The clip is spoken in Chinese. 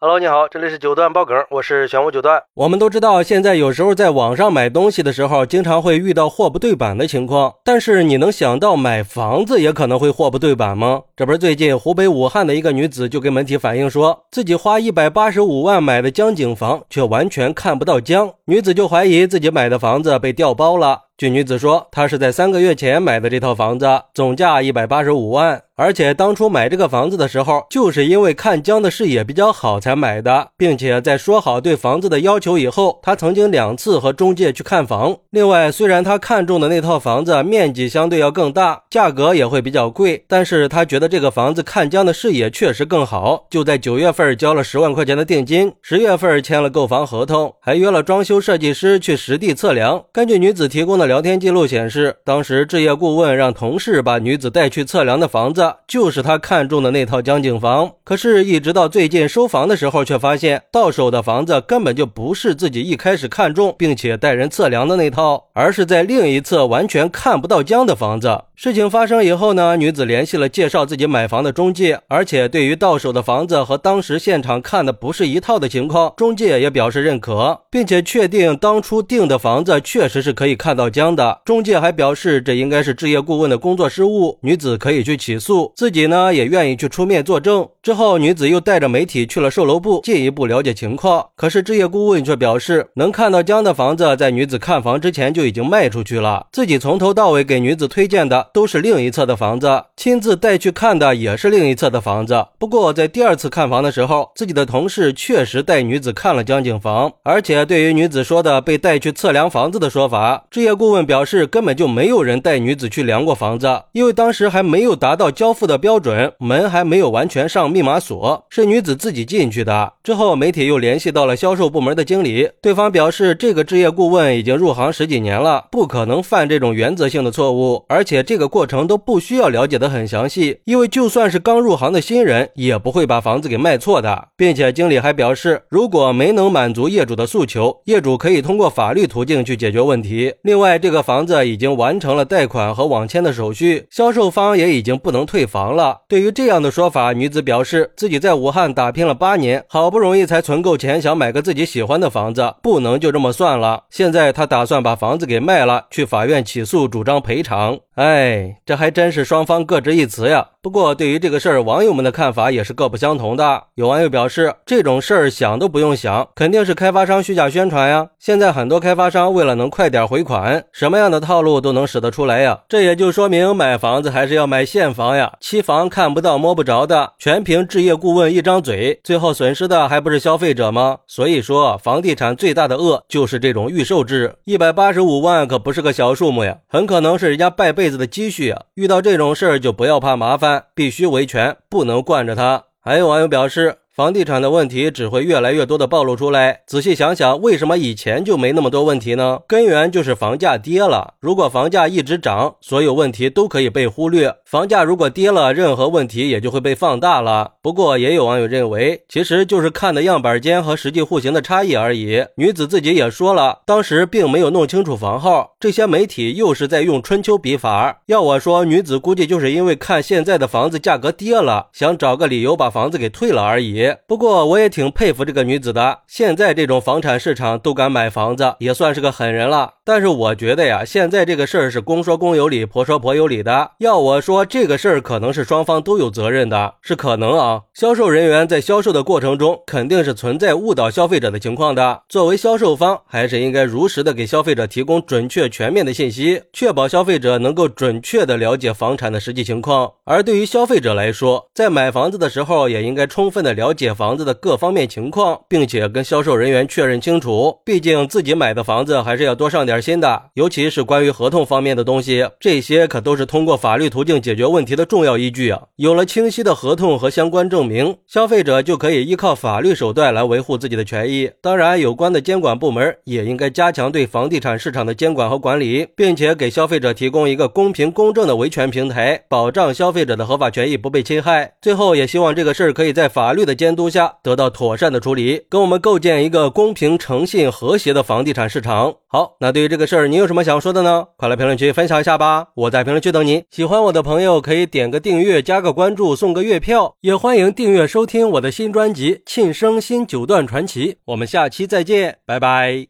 Hello，你好，这里是九段爆梗，我是玄武九段。我们都知道，现在有时候在网上买东西的时候，经常会遇到货不对版的情况。但是你能想到买房子也可能会货不对版吗？这不是最近湖北武汉的一个女子就跟媒体反映说，自己花一百八十五万买的江景房，却完全看不到江。女子就怀疑自己买的房子被调包了。据女子说，她是在三个月前买的这套房子，总价一百八十五万。而且当初买这个房子的时候，就是因为看江的视野比较好才买的，并且在说好对房子的要求以后，她曾经两次和中介去看房。另外，虽然她看中的那套房子面积相对要更大，价格也会比较贵，但是她觉得这个房子看江的视野确实更好，就在九月份交了十万块钱的定金，十月份签了购房合同，还约了装修设计师去实地测量。根据女子提供的聊天记录显示，当时置业顾问让同事把女子带去测量的房子。就是他看中的那套江景房，可是，一直到最近收房的时候，却发现到手的房子根本就不是自己一开始看中并且带人测量的那套，而是在另一侧完全看不到江的房子。事情发生以后呢，女子联系了介绍自己己买房的中介，而且对于到手的房子和当时现场看的不是一套的情况，中介也表示认可，并且确定当初订的房子确实是可以看到江的。中介还表示，这应该是置业顾问的工作失误，女子可以去起诉，自己呢也愿意去出面作证。之后，女子又带着媒体去了售楼部，进一步了解情况。可是置业顾问却表示，能看到江的房子在女子看房之前就已经卖出去了，自己从头到尾给女子推荐的。都是另一侧的房子，亲自带去看看的也是另一侧的房子。不过在第二次看房的时候，自己的同事确实带女子看了江景房，而且对于女子说的被带去测量房子的说法，置业顾问表示根本就没有人带女子去量过房子，因为当时还没有达到交付的标准，门还没有完全上密码锁，是女子自己进去的。之后媒体又联系到了销售部门的经理，对方表示这个置业顾问已经入行十几年了，不可能犯这种原则性的错误，而且这。个过程都不需要了解的很详细，因为因为就算是刚入行的新人，也不会把房子给卖错的。并且经理还表示，如果没能满足业主的诉求，业主可以通过法律途径去解决问题。另外，这个房子已经完成了贷款和网签的手续，销售方也已经不能退房了。对于这样的说法，女子表示自己在武汉打拼了八年，好不容易才存够钱，想买个自己喜欢的房子，不能就这么算了。现在她打算把房子给卖了，去法院起诉，主张赔偿。哎，这还真是双方各执一词呀。不过，对于这个事儿，网友们的看法也是各不相同的。有网友表示，这种事儿想都不用想，肯定是开发商虚假宣传呀。现在很多开发商为了能快点回款，什么样的套路都能使得出来呀。这也就说明买房子还是要买现房呀，期房看不到摸不着的，全凭置业顾问一张嘴，最后损失的还不是消费者吗？所以说，房地产最大的恶就是这种预售制，一百八十五万可不是个小数目呀，很可能是人家半辈子的积蓄啊。遇到这种事儿就不要怕麻烦。必须维权，不能惯着他。还有网友表示。房地产的问题只会越来越多的暴露出来。仔细想想，为什么以前就没那么多问题呢？根源就是房价跌了。如果房价一直涨，所有问题都可以被忽略；房价如果跌了，任何问题也就会被放大了。不过，也有网友认为，其实就是看的样板间和实际户型的差异而已。女子自己也说了，当时并没有弄清楚房号，这些媒体又是在用春秋笔法。要我说，女子估计就是因为看现在的房子价格跌了，想找个理由把房子给退了而已。不过我也挺佩服这个女子的，现在这种房产市场都敢买房子，也算是个狠人了。但是我觉得呀，现在这个事儿是公说公有理，婆说婆有理的。要我说，这个事儿可能是双方都有责任的，是可能啊。销售人员在销售的过程中，肯定是存在误导消费者的情况的。作为销售方，还是应该如实的给消费者提供准确全面的信息，确保消费者能够准确的了解房产的实际情况。而对于消费者来说，在买房子的时候，也应该充分的了解解房子的各方面情况，并且跟销售人员确认清楚。毕竟自己买的房子，还是要多上点。心的，尤其是关于合同方面的东西，这些可都是通过法律途径解决问题的重要依据啊！有了清晰的合同和相关证明，消费者就可以依靠法律手段来维护自己的权益。当然，有关的监管部门也应该加强对房地产市场的监管和管理，并且给消费者提供一个公平公正的维权平台，保障消费者的合法权益不被侵害。最后，也希望这个事儿可以在法律的监。监督下得到妥善的处理，跟我们构建一个公平、诚信、和谐的房地产市场。好，那对于这个事儿，你有什么想说的呢？快来评论区分享一下吧！我在评论区等你。喜欢我的朋友可以点个订阅、加个关注、送个月票，也欢迎订阅收听我的新专辑《庆生新九段传奇》。我们下期再见，拜拜。